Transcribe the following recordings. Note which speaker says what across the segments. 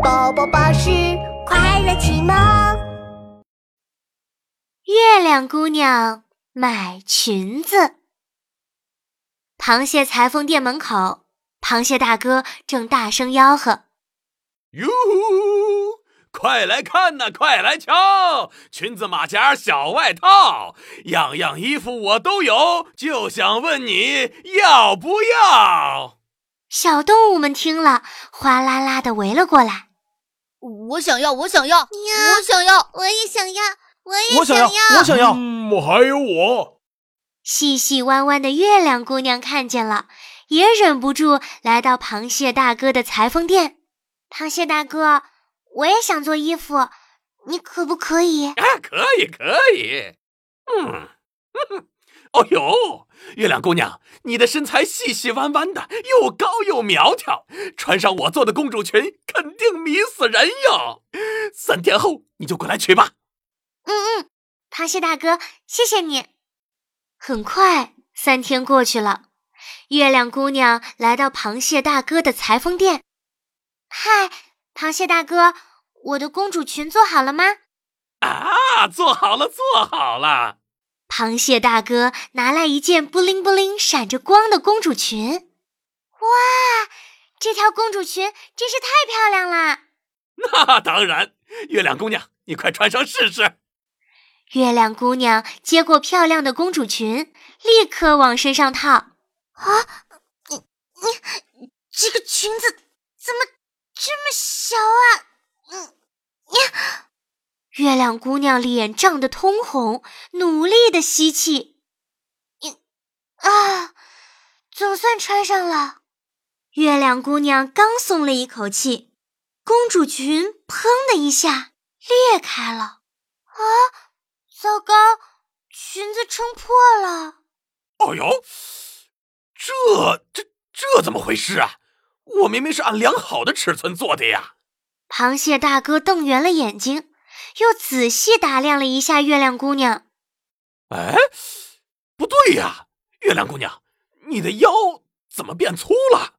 Speaker 1: 宝宝巴士快乐启蒙。
Speaker 2: 月亮姑娘买裙子。螃蟹裁缝店门口，螃蟹大哥正大声吆喝：“
Speaker 3: 哟，快来看呐，快来瞧！裙子、马甲、小外套，样样衣服我都有，就想问你要不要？”
Speaker 2: 小动物们听了，哗啦啦的围了过来。
Speaker 4: 我想要，我想要，我想要，
Speaker 1: 我也想要，我
Speaker 5: 也想要，我想要。
Speaker 6: 嗯，还有我。
Speaker 2: 细细弯弯的月亮姑娘看见了，也忍不住来到螃蟹大哥的裁缝店。
Speaker 1: 螃蟹大哥，我也想做衣服，你可不可以？
Speaker 3: 啊，可以，可以。嗯，哦呦，月亮姑娘，你的身材细细弯弯的，又高又苗条，穿上我做的公主裙，肯定迷死人哟。三天后你就过来取吧。
Speaker 1: 嗯嗯，螃蟹大哥，谢谢你。
Speaker 2: 很快，三天过去了，月亮姑娘来到螃蟹大哥的裁缝店。
Speaker 1: 嗨，螃蟹大哥，我的公主裙做好了吗？
Speaker 3: 啊，做好了，做好了。
Speaker 2: 螃蟹大哥拿来一件布灵布灵、闪着光的公主裙。
Speaker 1: 哇，这条公主裙真是太漂亮了！
Speaker 3: 那当然，月亮姑娘，你快穿上试试。
Speaker 2: 月亮姑娘接过漂亮的公主裙，立刻往身上套。
Speaker 1: 啊，你你这个裙子怎么这么小啊？嗯，
Speaker 2: 你。月亮姑娘脸涨得通红，努力的吸气。
Speaker 1: 你啊，总算穿上了。
Speaker 2: 月亮姑娘刚松了一口气，公主裙砰的一下裂开了。
Speaker 1: 啊！糟糕，裙子撑破了！
Speaker 3: 哦呦，这这这怎么回事啊？我明明是按量好的尺寸做的呀！
Speaker 2: 螃蟹大哥瞪圆了眼睛，又仔细打量了一下月亮姑娘。
Speaker 3: 哎，不对呀，月亮姑娘，你的腰怎么变粗了？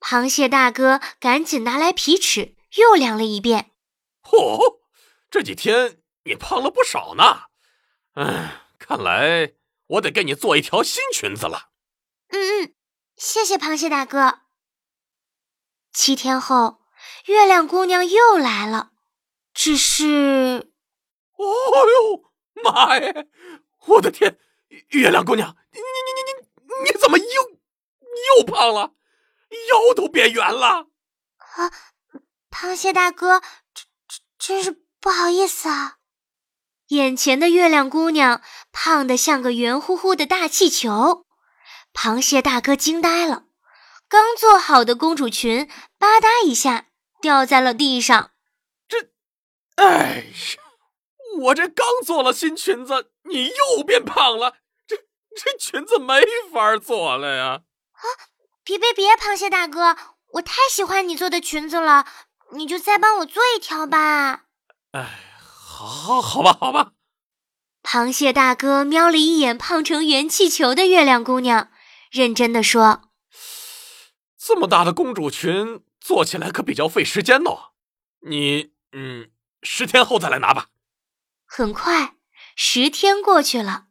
Speaker 2: 螃蟹大哥赶紧拿来皮尺，又量了一遍。
Speaker 3: 嚯，这几天……你胖了不少呢，哎，看来我得给你做一条新裙子了。
Speaker 1: 嗯嗯，谢谢螃蟹大哥。
Speaker 2: 七天后，月亮姑娘又来了，只是……
Speaker 3: 哦呦，妈呀！我的天，月亮姑娘，你你你你你你怎么又又胖了？腰都变圆了。
Speaker 1: 啊，螃蟹大哥，真真真是不好意思啊。
Speaker 2: 眼前的月亮姑娘胖得像个圆乎乎的大气球，螃蟹大哥惊呆了。刚做好的公主裙吧嗒一下掉在了地上。
Speaker 3: 这，哎呀，我这刚做了新裙子，你又变胖了，这这裙子没法做了呀！
Speaker 1: 啊，别别别，螃蟹大哥，我太喜欢你做的裙子了，你就再帮我做一条吧。
Speaker 3: 哎。好，好吧，好吧。
Speaker 2: 螃蟹大哥瞄了一眼胖成圆气球的月亮姑娘，认真的说：“
Speaker 3: 这么大的公主裙做起来可比较费时间哦。你，嗯，十天后再来拿吧。”
Speaker 2: 很快，十天过去了，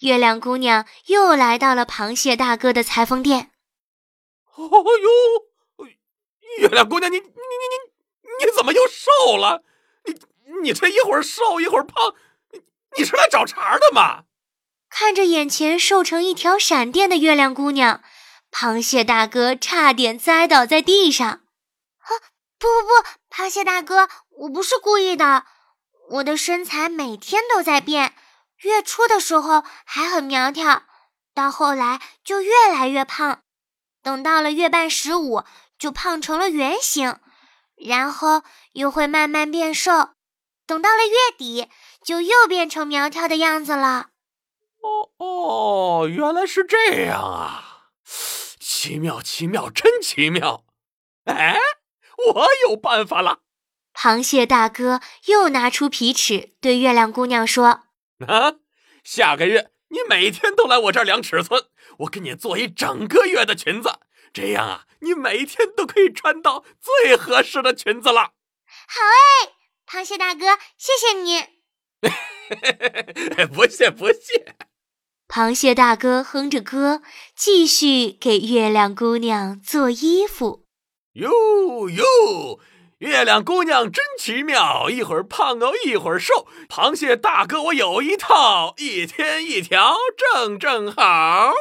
Speaker 2: 月亮姑娘又来到了螃蟹大哥的裁缝店。
Speaker 3: 哦呦，月亮姑娘，你你你你你怎么又瘦了？你。你这一会儿瘦一会儿胖，你你是来找茬的吗？
Speaker 2: 看着眼前瘦成一条闪电的月亮姑娘，螃蟹大哥差点栽倒在地上。
Speaker 1: 啊，不不不，螃蟹大哥，我不是故意的。我的身材每天都在变，月初的时候还很苗条，到后来就越来越胖，等到了月半十五就胖成了圆形，然后又会慢慢变瘦。等到了月底，就又变成苗条的样子了。
Speaker 3: 哦哦，原来是这样啊！奇妙，奇妙，真奇妙！哎，我有办法了。
Speaker 2: 螃蟹大哥又拿出皮尺，对月亮姑娘说：“
Speaker 3: 啊，下个月你每天都来我这儿量尺寸，我给你做一整个月的裙子，这样啊，你每天都可以穿到最合适的裙子了。
Speaker 1: 好哎，螃蟹大哥，谢谢你。
Speaker 3: 不谢不谢。
Speaker 2: 螃蟹大哥哼着歌，继续给月亮姑娘做衣服。
Speaker 3: 哟哟，月亮姑娘真奇妙，一会儿胖哦，一会儿瘦。螃蟹大哥，我有一套，一天一条，正正好。